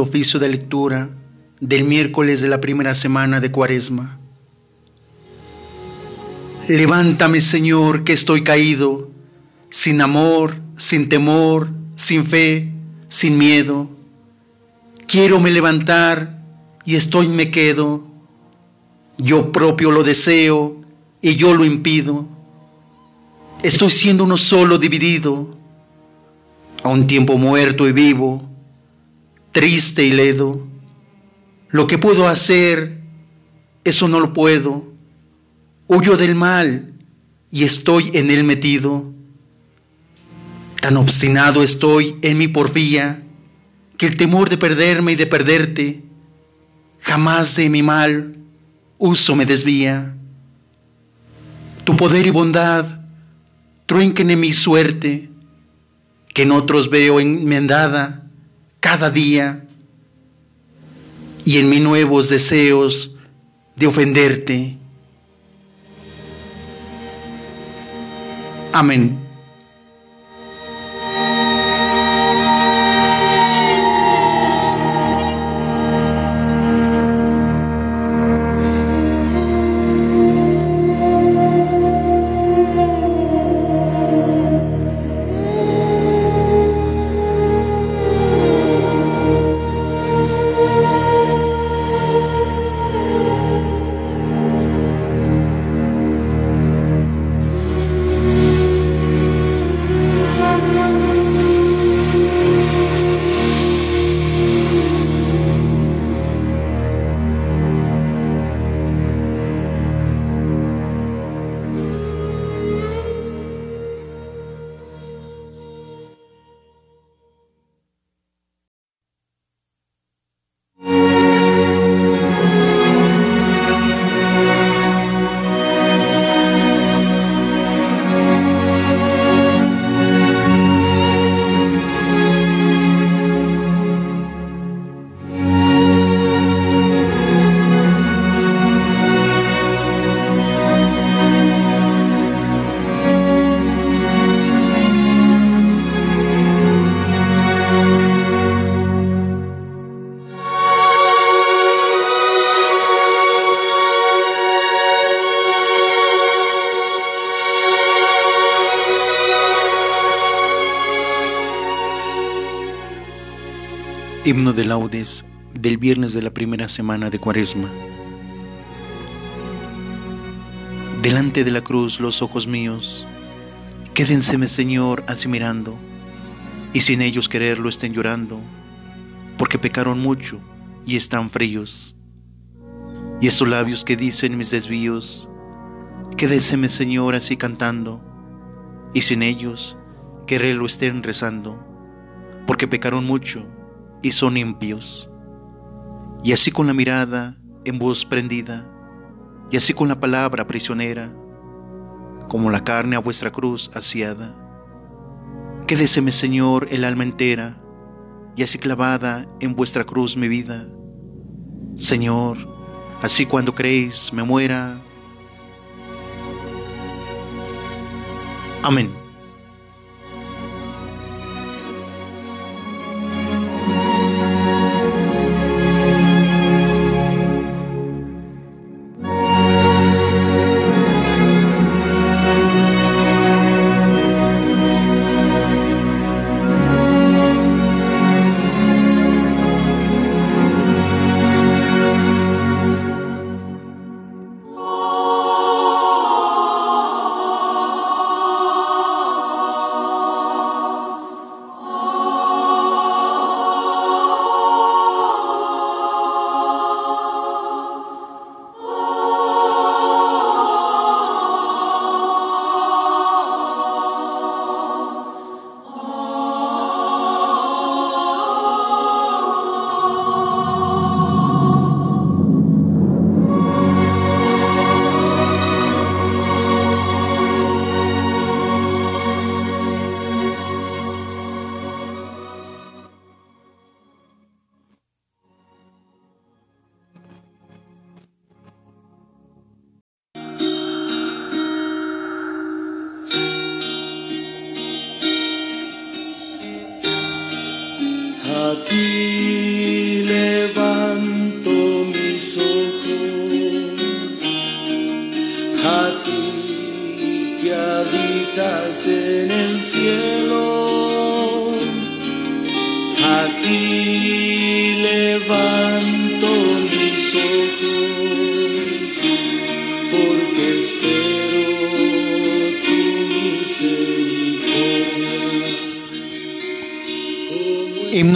oficio de lectura del miércoles de la primera semana de Cuaresma. Levántame, Señor, que estoy caído, sin amor, sin temor, sin fe, sin miedo. Quiero me levantar y estoy me quedo. Yo propio lo deseo y yo lo impido. Estoy siendo uno solo dividido, a un tiempo muerto y vivo, triste y ledo. Lo que puedo hacer, eso no lo puedo. Huyo del mal y estoy en él metido. Tan obstinado estoy en mi porfía que el temor de perderme y de perderte jamás de mi mal uso me desvía. Tu poder y bondad truenquen en mi suerte, que en otros veo enmendada cada día, y en mí nuevos deseos de ofenderte. Amén. Himno de laudes del viernes de la primera semana de Cuaresma. Delante de la cruz los ojos míos, quédenseme Señor así mirando, y sin ellos quererlo estén llorando, porque pecaron mucho y están fríos. Y estos labios que dicen mis desvíos, quédenseme Señor así cantando, y sin ellos quererlo estén rezando, porque pecaron mucho y son impios. Y así con la mirada en voz prendida, y así con la palabra prisionera, como la carne a vuestra cruz asiada. Quédeseme, Señor, el alma entera, y así clavada en vuestra cruz mi vida. Señor, así cuando creéis me muera. Amén. ti levanto mis ojos, a ti que habitas en el cielo, a ti levanto.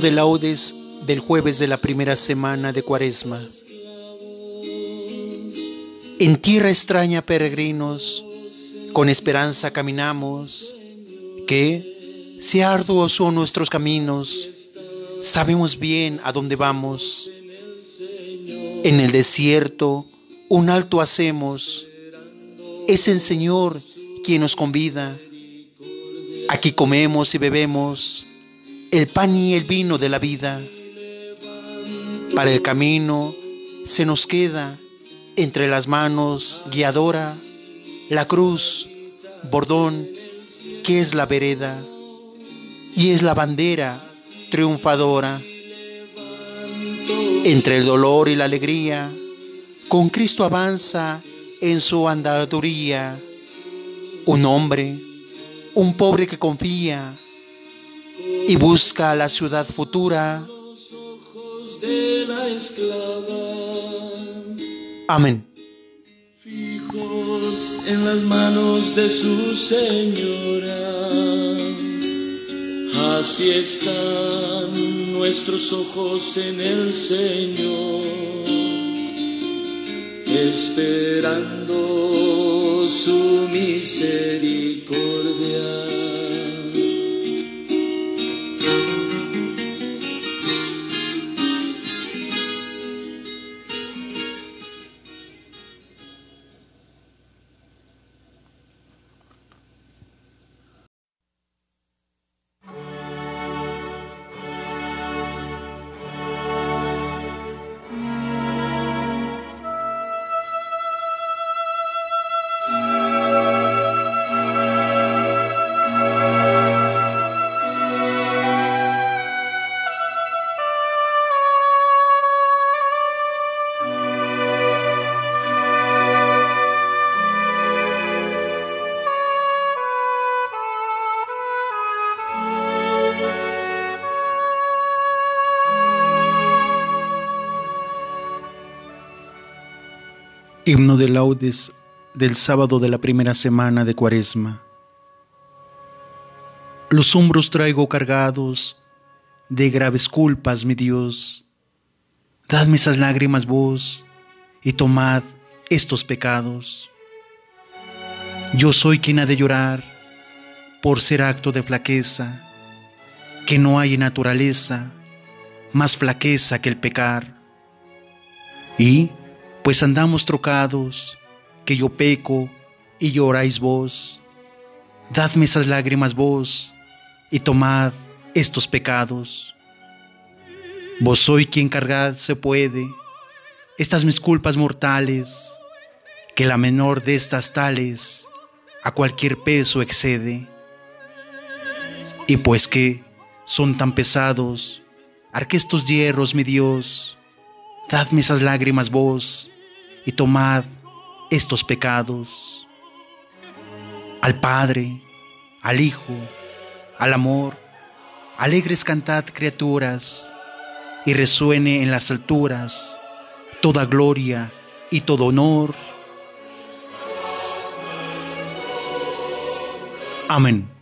De laudes del jueves de la primera semana de Cuaresma. En tierra extraña, peregrinos, con esperanza caminamos, que, si arduos son nuestros caminos, sabemos bien a dónde vamos. En el desierto un alto hacemos, es el Señor quien nos convida. Aquí comemos y bebemos el pan y el vino de la vida. Para el camino se nos queda entre las manos guiadora la cruz, bordón, que es la vereda y es la bandera triunfadora. Entre el dolor y la alegría, con Cristo avanza en su andaduría un hombre, un pobre que confía y busca la ciudad futura. Amén. Fijos en las manos de su Señora, así están nuestros ojos en el Señor, esperando su misericordia. Himno de laudes del sábado de la primera semana de Cuaresma. Los hombros traigo cargados de graves culpas, mi Dios. Dadme esas lágrimas vos y tomad estos pecados. Yo soy quien ha de llorar por ser acto de flaqueza, que no hay naturaleza más flaqueza que el pecar. Y pues andamos trocados, que yo peco y lloráis vos. Dadme esas lágrimas vos y tomad estos pecados. Vos soy quien cargar se puede estas mis culpas mortales, que la menor de estas tales a cualquier peso excede. Y pues que son tan pesados, arque estos hierros, mi Dios, dadme esas lágrimas vos y tomad estos pecados. Al Padre, al Hijo, al amor, alegres cantad criaturas, y resuene en las alturas toda gloria y todo honor. Amén.